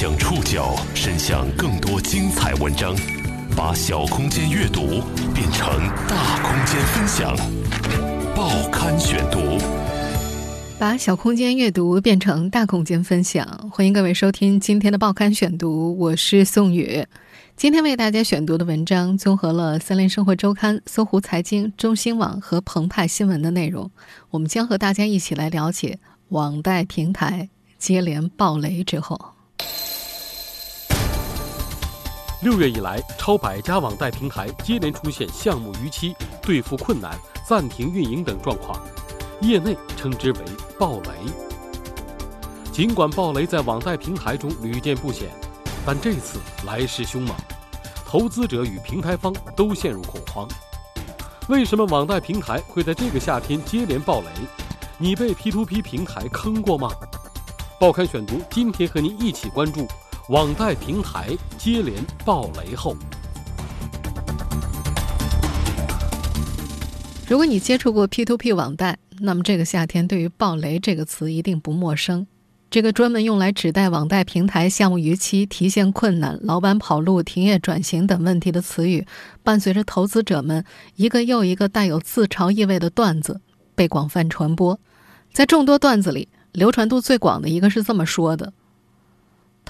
将触角伸向更多精彩文章，把小空间阅读变成大空间分享。报刊选读，把小空间阅读变成大空间分享。欢迎各位收听今天的报刊选读，我是宋宇。今天为大家选读的文章综合了《三联生活周刊》、搜狐财经、中新网和澎湃新闻的内容。我们将和大家一起来了解网贷平台接连爆雷之后。六月以来，超百家网贷平台接连出现项目逾期、兑付困难、暂停运营等状况，业内称之为“暴雷”。尽管暴雷在网贷平台中屡见不鲜。但这次来势凶猛，投资者与平台方都陷入恐慌。为什么网贷平台会在这个夏天接连暴雷？你被 P2P 平台坑过吗？报刊选读今天和您一起关注网贷平台接连爆雷后。如果你接触过 P2P 网贷，那么这个夏天对于“爆雷”这个词一定不陌生。这个专门用来指代网贷平台项目逾期、提现困难、老板跑路、停业转型等问题的词语，伴随着投资者们一个又一个带有自嘲意味的段子被广泛传播。在众多段子里，流传度最广的一个是这么说的：“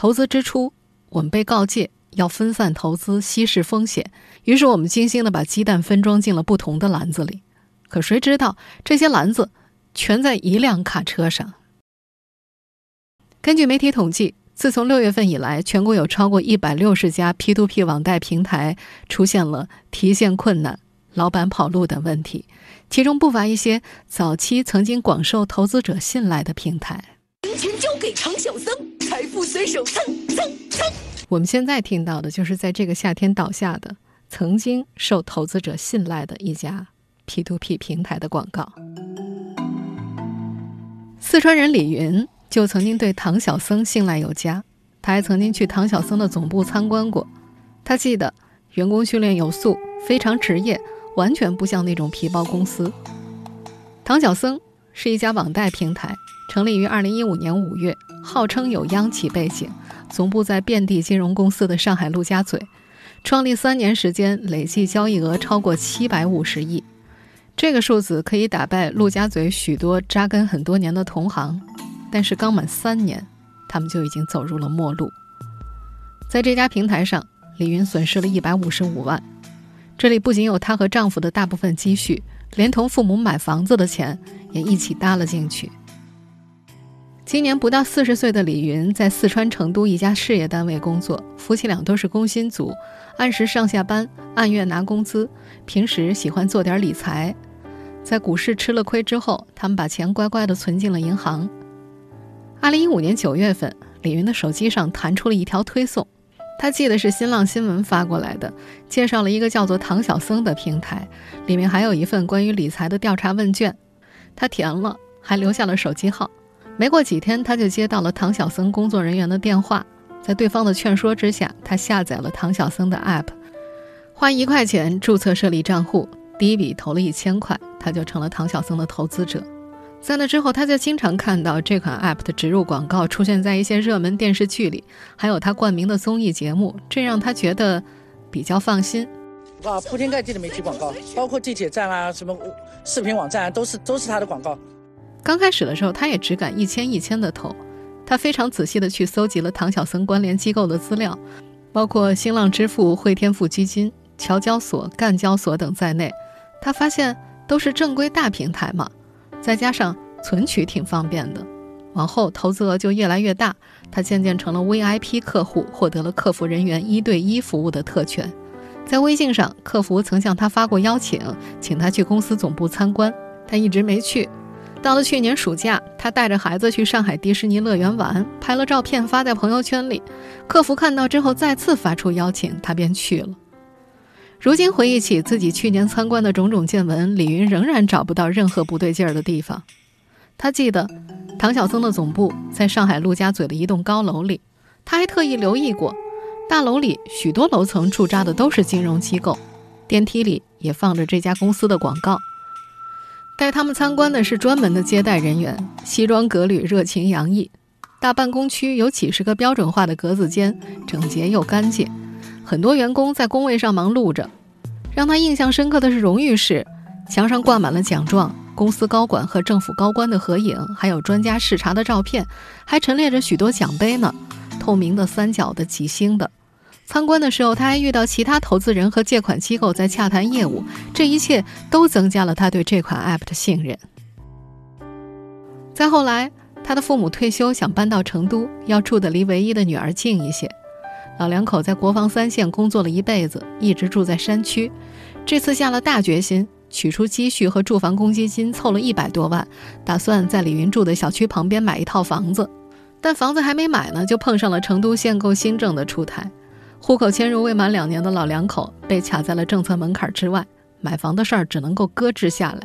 投资之初，我们被告诫要分散投资、稀释风险，于是我们精心的把鸡蛋分装进了不同的篮子里。可谁知道，这些篮子全在一辆卡车上。”根据媒体统计，自从六月份以来，全国有超过一百六十家 P2P 网贷平台出现了提现困难、老板跑路等问题，其中不乏一些早期曾经广受投资者信赖的平台。金钱交给唐小僧，财富随手蹭蹭蹭。我们现在听到的就是在这个夏天倒下的、曾经受投资者信赖的一家 P2P 平台的广告。四川人李云。就曾经对唐小僧信赖有加，他还曾经去唐小僧的总部参观过。他记得员工训练有素，非常职业，完全不像那种皮包公司。唐小僧是一家网贷平台，成立于二零一五年五月，号称有央企背景，总部在遍地金融公司的上海陆家嘴。创立三年时间，累计交易额超过七百五十亿，这个数字可以打败陆家嘴许多扎根很多年的同行。但是刚满三年，他们就已经走入了末路。在这家平台上，李云损失了一百五十五万。这里不仅有她和丈夫的大部分积蓄，连同父母买房子的钱也一起搭了进去。今年不到四十岁的李云在四川成都一家事业单位工作，夫妻俩都是工薪族，按时上下班，按月拿工资。平时喜欢做点理财，在股市吃了亏之后，他们把钱乖乖地存进了银行。二零一五年九月份，李云的手机上弹出了一条推送，他记得是新浪新闻发过来的，介绍了一个叫做唐小僧的平台，里面还有一份关于理财的调查问卷，他填了，还留下了手机号。没过几天，他就接到了唐小僧工作人员的电话，在对方的劝说之下，他下载了唐小僧的 app，花一块钱注册设立账户，第一笔投了一千块，他就成了唐小僧的投资者。在那之后，他就经常看到这款 App 的植入广告出现在一些热门电视剧里，还有他冠名的综艺节目，这让他觉得比较放心。啊，铺天盖地的媒体广告，包括地铁站啊，什么视频网站啊，都是都是他的广告。刚开始的时候，他也只敢一千一千的投，他非常仔细的去搜集了唐小僧关联机构的资料，包括新浪支付、汇添富基金、桥交所、赣交所等在内，他发现都是正规大平台嘛。再加上存取挺方便的，往后投资额就越来越大，他渐渐成了 VIP 客户，获得了客服人员一对一服务的特权。在微信上，客服曾向他发过邀请，请他去公司总部参观，他一直没去。到了去年暑假，他带着孩子去上海迪士尼乐园玩，拍了照片发在朋友圈里，客服看到之后再次发出邀请，他便去了。如今回忆起自己去年参观的种种见闻，李云仍然找不到任何不对劲儿的地方。他记得，唐小僧的总部在上海陆家嘴的一栋高楼里，他还特意留意过，大楼里许多楼层驻扎的都是金融机构，电梯里也放着这家公司的广告。带他们参观的是专门的接待人员，西装革履，热情洋溢。大办公区有几十个标准化的格子间，整洁又干净，很多员工在工位上忙碌着。让他印象深刻的是荣誉室，墙上挂满了奖状、公司高管和政府高官的合影，还有专家视察的照片，还陈列着许多奖杯呢，透明的、三角的、几星的。参观的时候，他还遇到其他投资人和借款机构在洽谈业务，这一切都增加了他对这款 App 的信任。再后来，他的父母退休，想搬到成都，要住的离唯一的女儿近一些。老两口在国防三线工作了一辈子，一直住在山区。这次下了大决心，取出积蓄和住房公积金，凑了一百多万，打算在李云住的小区旁边买一套房子。但房子还没买呢，就碰上了成都限购新政的出台。户口迁入未满两年的老两口被卡在了政策门槛之外，买房的事儿只能够搁置下来。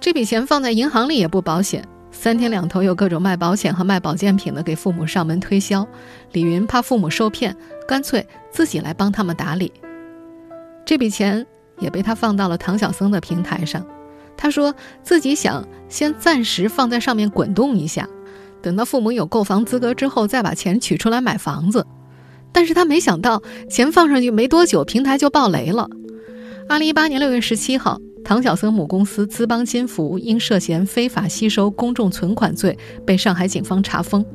这笔钱放在银行里也不保险，三天两头有各种卖保险和卖保健品的给父母上门推销。李云怕父母受骗，干脆自己来帮他们打理。这笔钱也被他放到了唐小僧的平台上，他说自己想先暂时放在上面滚动一下，等到父母有购房资格之后再把钱取出来买房子。但是他没想到，钱放上去没多久，平台就爆雷了。二零一八年六月十七号，唐晓僧母公司资邦金服因涉嫌非法吸收公众存款罪被上海警方查封。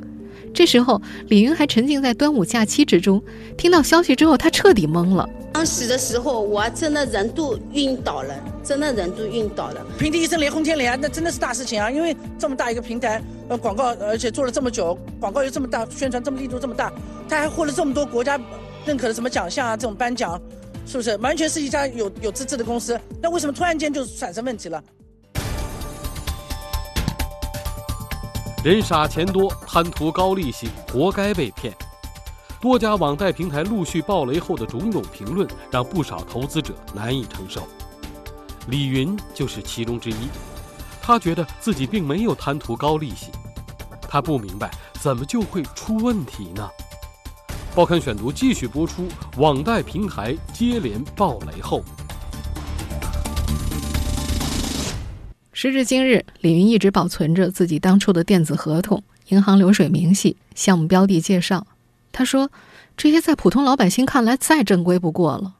这时候，李云还沉浸在端午假期之中，听到消息之后，他彻底懵了。当时的时候，我真的人都晕倒了，真的人都晕倒了。平地一声雷轰天雷啊，那真的是大事情啊！因为这么大一个平台，呃，广告，而且做了这么久，广告又这么大，宣传这么力度这么大。他还获了这么多国家认可的什么奖项啊？这种颁奖，是不是完全是一家有有资质的公司？那为什么突然间就产生问题了？人傻钱多，贪图高利息，活该被骗。多家网贷平台陆续爆雷后的种种评论，让不少投资者难以承受。李云就是其中之一。他觉得自己并没有贪图高利息，他不明白怎么就会出问题呢？报刊选读继续播出：网贷平台接连爆雷后，时至今日，李云一直保存着自己当初的电子合同、银行流水明细、项目标的介绍。他说：“这些在普通老百姓看来再正规不过了。”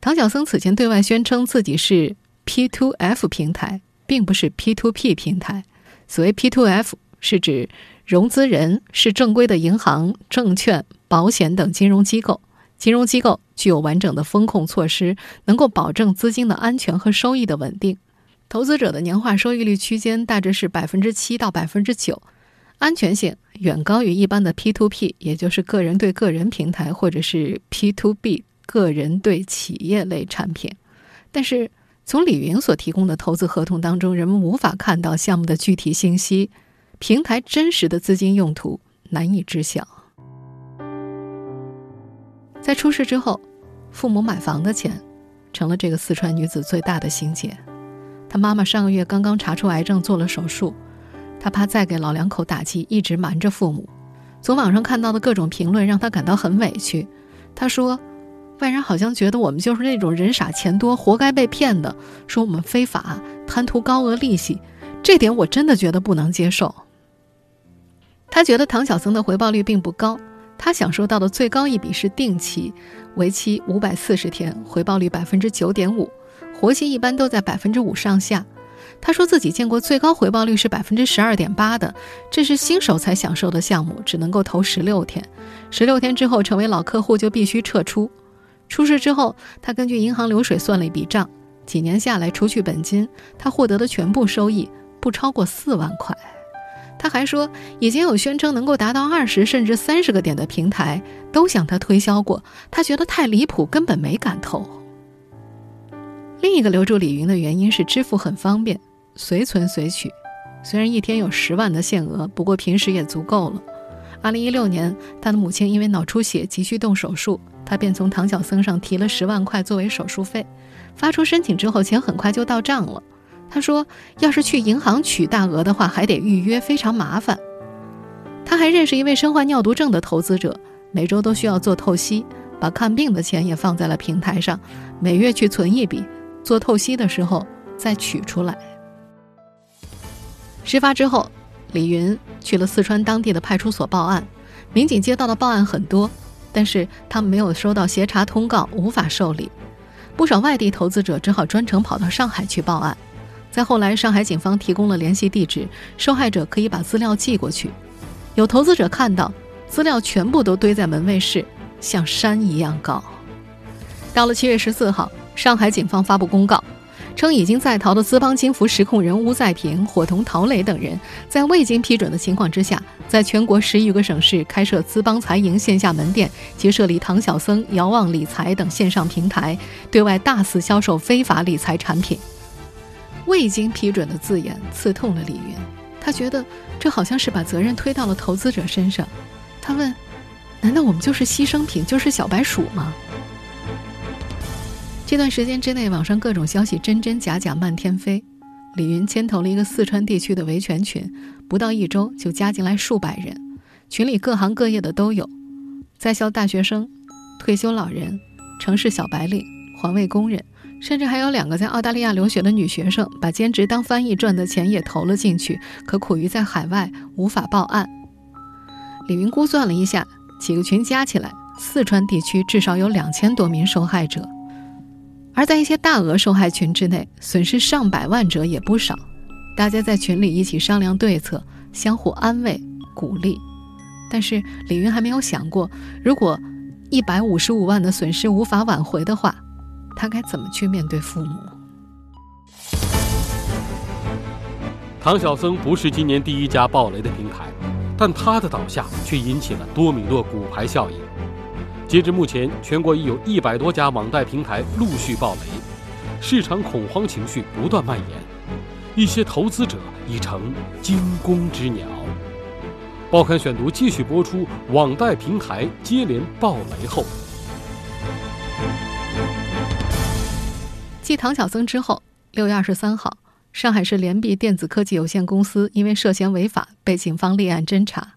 唐小僧此前对外宣称自己是 P2F 平台，并不是 P2P 平台。所谓 P2F，是指融资人是正规的银行、证券。保险等金融机构，金融机构具有完整的风控措施，能够保证资金的安全和收益的稳定。投资者的年化收益率区间大致是百分之七到百分之九，安全性远高于一般的 P to P，也就是个人对个人平台或者是 P to B 个人对企业类产品。但是从李云所提供的投资合同当中，人们无法看到项目的具体信息，平台真实的资金用途难以知晓。在出事之后，父母买房的钱，成了这个四川女子最大的心结。她妈妈上个月刚刚查出癌症，做了手术。她怕再给老两口打击，一直瞒着父母。从网上看到的各种评论，让她感到很委屈。她说：“外人好像觉得我们就是那种人傻钱多，活该被骗的，说我们非法贪图高额利息，这点我真的觉得不能接受。”他觉得唐小僧的回报率并不高。他享受到的最高一笔是定期，为期五百四十天，回报率百分之九点五，活期一般都在百分之五上下。他说自己见过最高回报率是百分之十二点八的，这是新手才享受的项目，只能够投十六天，十六天之后成为老客户就必须撤出。出事之后，他根据银行流水算了一笔账，几年下来除去本金，他获得的全部收益不超过四万块。他还说，已经有宣称能够达到二十甚至三十个点的平台都向他推销过，他觉得太离谱，根本没敢投。另一个留住李云的原因是支付很方便，随存随取。虽然一天有十万的限额，不过平时也足够了。二零一六年，他的母亲因为脑出血急需动手术，他便从唐小僧上提了十万块作为手术费。发出申请之后，钱很快就到账了。他说：“要是去银行取大额的话，还得预约，非常麻烦。”他还认识一位身患尿毒症的投资者，每周都需要做透析，把看病的钱也放在了平台上，每月去存一笔，做透析的时候再取出来。事发之后，李云去了四川当地的派出所报案，民警接到的报案很多，但是他们没有收到协查通告，无法受理。不少外地投资者只好专程跑到上海去报案。在后来，上海警方提供了联系地址，受害者可以把资料寄过去。有投资者看到资料全部都堆在门卫室，像山一样高。到了七月十四号，上海警方发布公告。称已经在逃的资邦金服实控人吴在平、伙同陶磊等人，在未经批准的情况之下，在全国十余个省市开设资邦财营线下门店及设立唐小僧、遥望理财等线上平台，对外大肆销售非法理财产品。未经批准的字眼刺痛了李云，他觉得这好像是把责任推到了投资者身上。他问：“难道我们就是牺牲品，就是小白鼠吗？”这段时间之内，网上各种消息真真假假漫天飞。李云牵头了一个四川地区的维权群，不到一周就加进来数百人，群里各行各业的都有，在校大学生、退休老人、城市小白领、环卫工人，甚至还有两个在澳大利亚留学的女学生，把兼职当翻译赚的钱也投了进去，可苦于在海外无法报案。李云估算了一下，几个群加起来，四川地区至少有两千多名受害者。而在一些大额受害群之内，损失上百万者也不少。大家在群里一起商量对策，相互安慰鼓励。但是李云还没有想过，如果一百五十五万的损失无法挽回的话，他该怎么去面对父母？唐小僧不是今年第一家暴雷的平台，但他的倒下却引起了多米诺骨牌效应。截至目前，全国已有一百多家网贷平台陆续暴雷，市场恐慌情绪不断蔓延，一些投资者已成惊弓之鸟。报刊选读继续播出：网贷平台接连暴雷后，继唐小僧之后，六月二十三号，上海市联币电子科技有限公司因为涉嫌违法被警方立案侦查。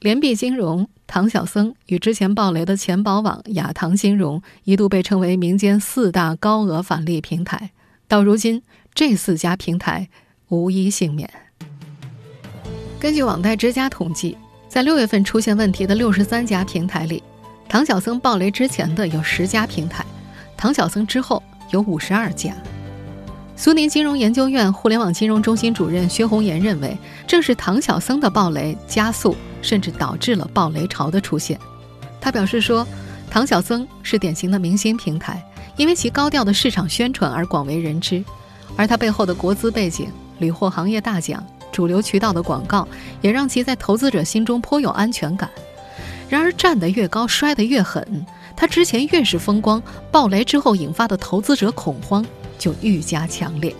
联币金融、唐小僧与之前暴雷的钱宝网、亚唐金融一度被称为民间四大高额返利平台。到如今，这四家平台无一幸免。根据网贷之家统计，在六月份出现问题的六十三家平台里，唐小僧暴雷之前的有十家平台，唐小僧之后有五十二家。苏宁金融研究院互联网金融中心主任薛红岩认为，正是唐小僧的暴雷加速。甚至导致了暴雷潮的出现。他表示说：“唐小僧是典型的明星平台，因为其高调的市场宣传而广为人知，而他背后的国资背景、屡获行业大奖、主流渠道的广告，也让其在投资者心中颇有安全感。然而，站得越高，摔得越狠。他之前越是风光，暴雷之后引发的投资者恐慌就愈加强烈。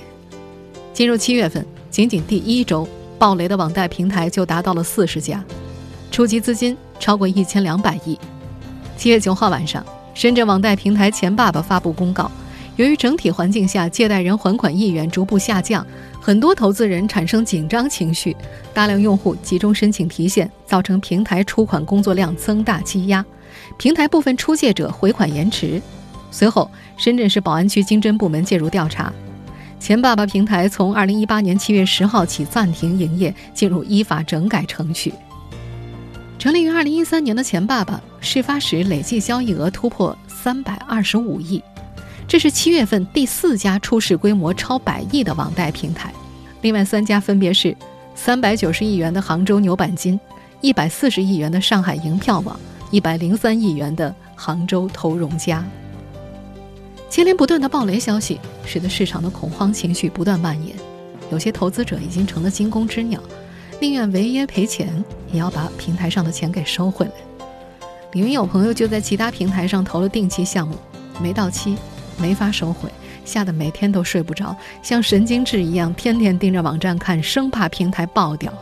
进入七月份，仅仅第一周，暴雷的网贷平台就达到了四十家。”筹集资金超过一千两百亿。七月九号晚上，深圳网贷平台钱爸爸发布公告，由于整体环境下借贷人还款意愿逐步下降，很多投资人产生紧张情绪，大量用户集中申请提现，造成平台出款工作量增大积压，平台部分出借者回款延迟。随后，深圳市宝安区经侦部门介入调查，钱爸爸平台从二零一八年七月十号起暂停营业，进入依法整改程序。成立于二零一三年的钱爸爸，事发时累计交易额突破三百二十五亿，这是七月份第四家出事规模超百亿的网贷平台。另外三家分别是三百九十亿元的杭州牛板金、一百四十亿元的上海银票网、一百零三亿元的杭州投融家。接连不断的暴雷消息，使得市场的恐慌情绪不断蔓延，有些投资者已经成了惊弓之鸟。宁愿违约赔钱，也要把平台上的钱给收回来。里面有朋友就在其他平台上投了定期项目，没到期，没法收回，吓得每天都睡不着，像神经质一样，天天盯着网站看，生怕平台爆掉。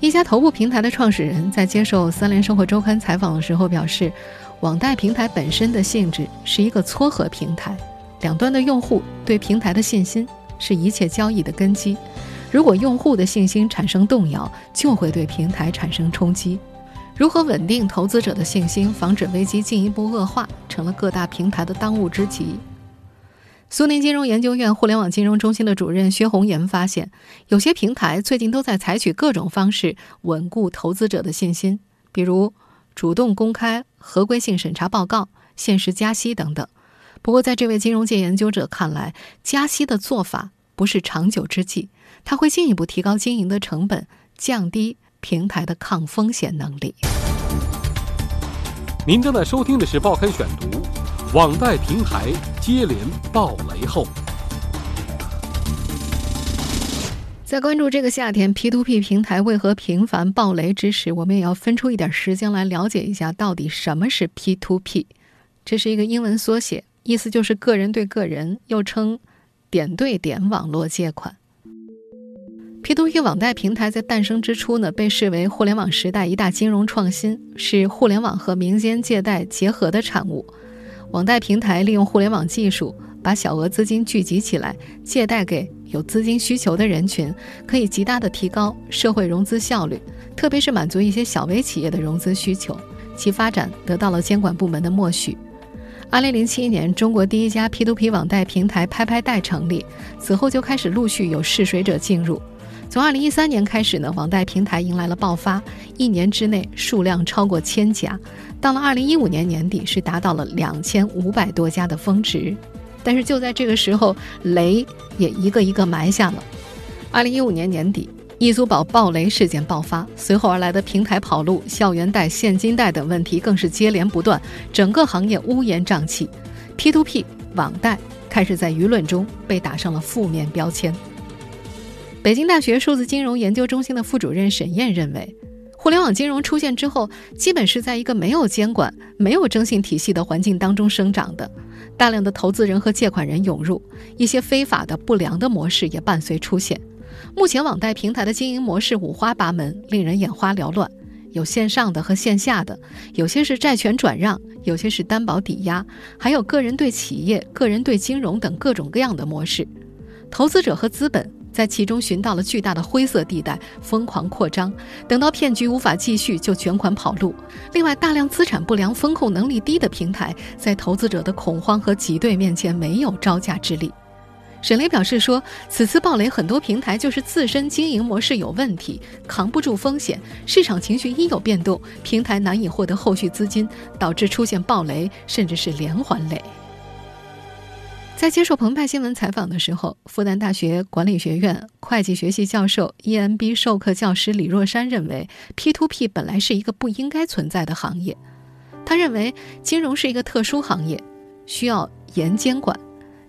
一家头部平台的创始人在接受三联生活周刊采访的时候表示，网贷平台本身的性质是一个撮合平台，两端的用户对平台的信心是一切交易的根基。如果用户的信心产生动摇，就会对平台产生冲击。如何稳定投资者的信心，防止危机进一步恶化，成了各大平台的当务之急。苏宁金融研究院互联网金融中心的主任薛红岩发现，有些平台最近都在采取各种方式稳固投资者的信心，比如主动公开合规性审查报告、限时加息等等。不过，在这位金融界研究者看来，加息的做法不是长久之计，它会进一步提高经营的成本，降低平台的抗风险能力。您正在收听的是《报刊选读》。网贷平台接连爆雷后，在关注这个夏天 P2P 平台为何频繁爆雷之时，我们也要分出一点时间来了解一下到底什么是 P2P。这是一个英文缩写，意思就是个人对个人，又称点对点网络借款。P2P 网贷平台在诞生之初呢，被视为互联网时代一大金融创新，是互联网和民间借贷结合的产物。网贷平台利用互联网技术，把小额资金聚集起来，借贷给有资金需求的人群，可以极大的提高社会融资效率，特别是满足一些小微企业的融资需求。其发展得到了监管部门的默许。二零零七年，中国第一家 P2P 网贷平台拍拍贷成立，此后就开始陆续有试水者进入。从二零一三年开始呢，网贷平台迎来了爆发，一年之内数量超过千家。到了二零一五年年底，是达到了两千五百多家的峰值，但是就在这个时候，雷也一个一个埋下了。二零一五年年底，易租宝暴雷事件爆发，随后而来的平台跑路、校园贷、现金贷等问题更是接连不断，整个行业乌烟瘴气，P2P 网贷开始在舆论中被打上了负面标签。北京大学数字金融研究中心的副主任沈燕认为。互联网金融出现之后，基本是在一个没有监管、没有征信体系的环境当中生长的。大量的投资人和借款人涌入，一些非法的、不良的模式也伴随出现。目前网贷平台的经营模式五花八门，令人眼花缭乱。有线上的和线下的，有些是债权转让，有些是担保抵押，还有个人对企业、个人对金融等各种各样的模式。投资者和资本。在其中寻到了巨大的灰色地带，疯狂扩张。等到骗局无法继续，就卷款跑路。另外，大量资产不良、风控能力低的平台，在投资者的恐慌和挤兑面前没有招架之力。沈雷表示说，此次暴雷很多平台就是自身经营模式有问题，扛不住风险，市场情绪一有变动，平台难以获得后续资金，导致出现暴雷，甚至是连环雷。在接受澎湃新闻采访的时候，复旦大学管理学院会计学系教授、EMB 授课教师李若山认为，P2P 本来是一个不应该存在的行业。他认为，金融是一个特殊行业，需要严监管，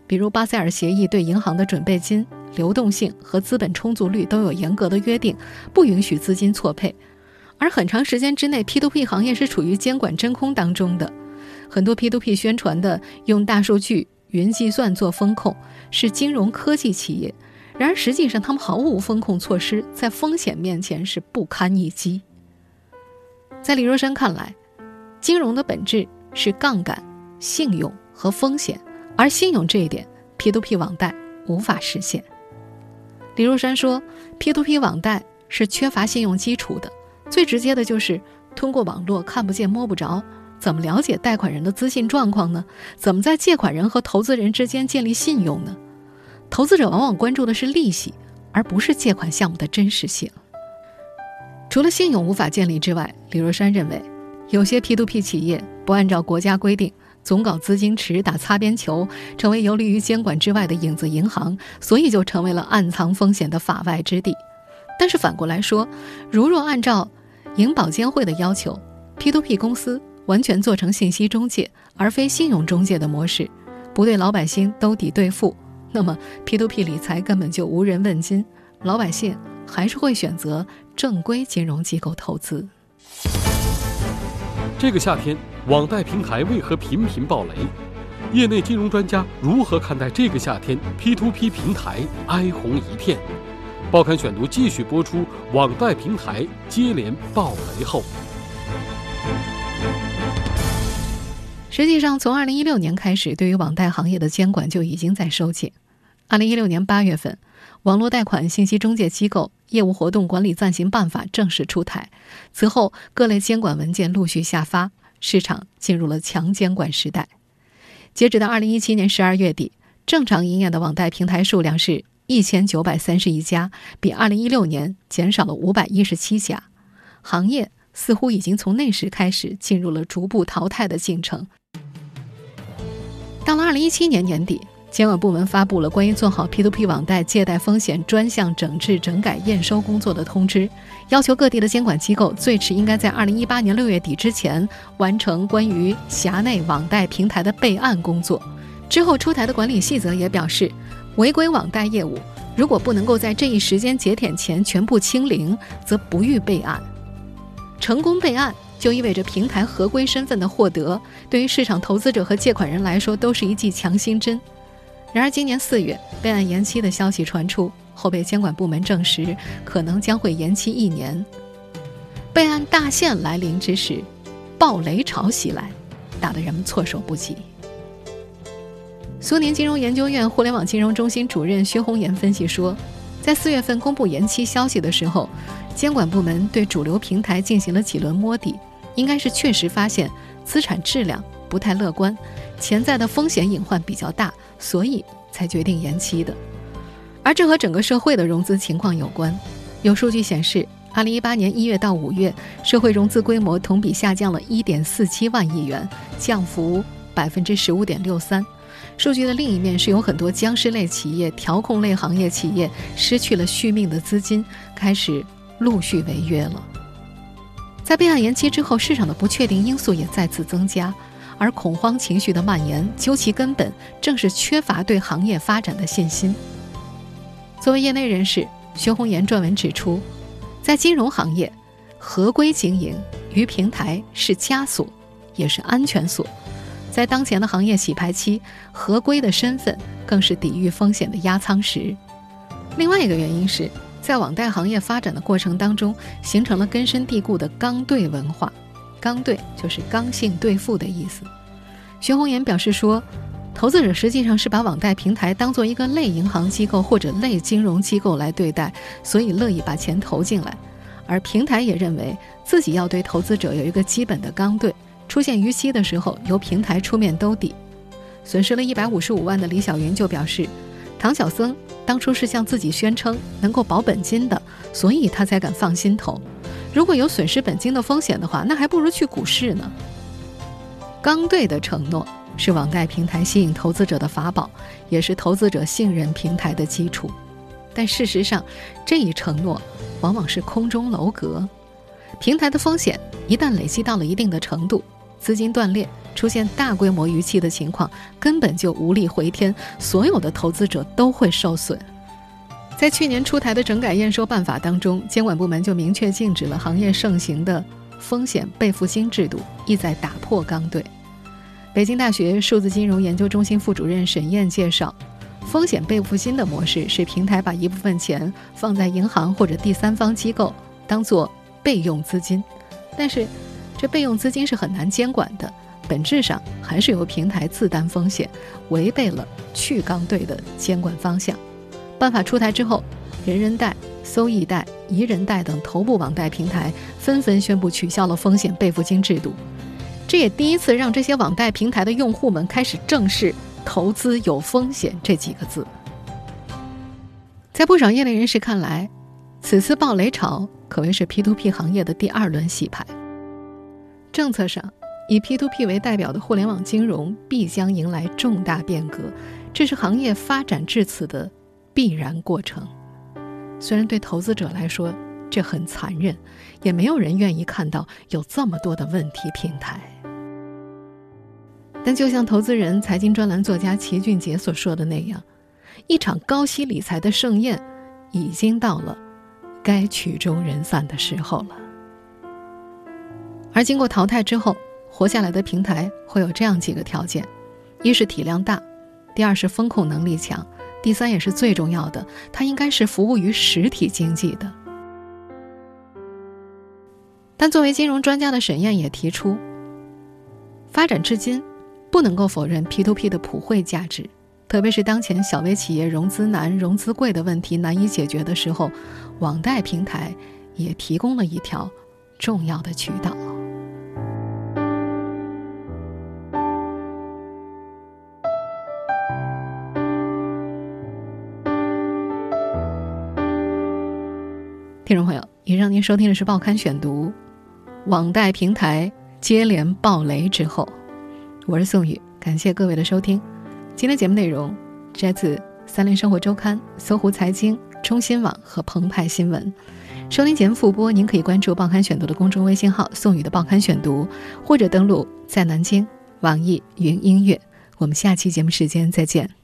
比如巴塞尔协议对银行的准备金、流动性和资本充足率都有严格的约定，不允许资金错配。而很长时间之内，P2P 行业是处于监管真空当中的，很多 P2P 宣传的用大数据。云计算做风控是金融科技企业，然而实际上他们毫无风控措施，在风险面前是不堪一击。在李若山看来，金融的本质是杠杆、信用和风险，而信用这一点，P2P 网贷无法实现。李若山说，P2P 网贷是缺乏信用基础的，最直接的就是通过网络看不见摸不着。怎么了解贷款人的资信状况呢？怎么在借款人和投资人之间建立信用呢？投资者往往关注的是利息，而不是借款项目的真实性。除了信用无法建立之外，李若山认为，有些 P2P 企业不按照国家规定，总搞资金池、打擦边球，成为游离于监管之外的影子银行，所以就成为了暗藏风险的法外之地。但是反过来说，如若按照银保监会的要求，P2P 公司。完全做成信息中介而非信用中介的模式，不对老百姓兜底兑付，那么 P2P 理财根本就无人问津，老百姓还是会选择正规金融机构投资。这个夏天，网贷平台为何频频爆雷？业内金融专家如何看待这个夏天 P2P 平台哀鸿一片？报刊选读继续播出，网贷平台接连爆雷后。实际上，从二零一六年开始，对于网贷行业的监管就已经在收紧。二零一六年八月份，《网络贷款信息中介机构业务活动管理暂行办法》正式出台，此后各类监管文件陆续下发，市场进入了强监管时代。截止到二零一七年十二月底，正常营业的网贷平台数量是一千九百三十一家，比二零一六年减少了五百一十七家。行业似乎已经从那时开始进入了逐步淘汰的进程。到了二零一七年年底。监管部门发布了关于做好 P2P 网贷借贷风险专项整治整改验收工作的通知，要求各地的监管机构最迟应该在2018年6月底之前完成关于辖内网贷平台的备案工作。之后出台的管理细则也表示，违规网贷业务如果不能够在这一时间节点前全部清零，则不予备案。成功备案就意味着平台合规身份的获得，对于市场投资者和借款人来说都是一剂强心针。然而，今年四月备案延期的消息传出后，被监管部门证实可能将会延期一年。备案大限来临之时，暴雷潮袭来，打得人们措手不及。苏宁金融研究院互联网金融中心主任薛红岩分析说，在四月份公布延期消息的时候，监管部门对主流平台进行了几轮摸底，应该是确实发现资产质量不太乐观。潜在的风险隐患比较大，所以才决定延期的。而这和整个社会的融资情况有关。有数据显示，2018年1月到5月，社会融资规模同比下降了1.47万亿元，降幅百分之15.63%。数据的另一面是有很多僵尸类企业、调控类行业企业失去了续命的资金，开始陆续违约了。在备案延期之后，市场的不确定因素也再次增加。而恐慌情绪的蔓延，究其根本，正是缺乏对行业发展的信心。作为业内人士，薛红岩撰文指出，在金融行业，合规经营于平台是枷锁，也是安全锁。在当前的行业洗牌期，合规的身份更是抵御风险的压舱石。另外一个原因是在网贷行业发展的过程当中，形成了根深蒂固的刚兑文化。刚兑就是刚性兑付的意思。徐红岩表示说，投资者实际上是把网贷平台当做一个类银行机构或者类金融机构来对待，所以乐意把钱投进来。而平台也认为自己要对投资者有一个基本的刚兑，出现逾期的时候由平台出面兜底。损失了一百五十五万的李小云就表示，唐小僧当初是向自己宣称能够保本金的，所以他才敢放心投。如果有损失本金的风险的话，那还不如去股市呢。刚兑的承诺是网贷平台吸引投资者的法宝，也是投资者信任平台的基础。但事实上，这一承诺往往是空中楼阁。平台的风险一旦累积到了一定的程度，资金断裂，出现大规模逾期的情况，根本就无力回天，所有的投资者都会受损。在去年出台的整改验收办法当中，监管部门就明确禁止了行业盛行的风险备付金制度，意在打破刚兑。北京大学数字金融研究中心副主任沈燕介绍，风险备付金的模式是平台把一部分钱放在银行或者第三方机构，当做备用资金，但是这备用资金是很难监管的，本质上还是由平台自担风险，违背了去杠兑的监管方向。办法出台之后，人人贷、搜易贷、宜人贷等头部网贷平台纷纷宣布取消了风险备付金制度。这也第一次让这些网贷平台的用户们开始正视“投资有风险”这几个字。在不少业内人士看来，此次暴雷潮可谓是 P2P 行业的第二轮洗牌。政策上，以 P2P 为代表的互联网金融必将迎来重大变革，这是行业发展至此的。必然过程，虽然对投资者来说这很残忍，也没有人愿意看到有这么多的问题平台。但就像投资人、财经专栏作家齐俊杰所说的那样，一场高息理财的盛宴已经到了该曲终人散的时候了。而经过淘汰之后，活下来的平台会有这样几个条件：一是体量大，第二是风控能力强。第三也是最重要的，它应该是服务于实体经济的。但作为金融专家的沈燕也提出，发展至今，不能够否认 P to P 的普惠价值，特别是当前小微企业融资难、融资贵的问题难以解决的时候，网贷平台也提供了一条重要的渠道。上您收听的是《报刊选读》，网贷平台接连爆雷之后，我是宋宇，感谢各位的收听。今天节目内容摘自《三联生活周刊》、搜狐财经、中新网和澎湃新闻。收听节目复播，您可以关注《报刊选读》的公众微信号“宋宇的报刊选读”，或者登录在南京网易云音乐。我们下期节目时间再见。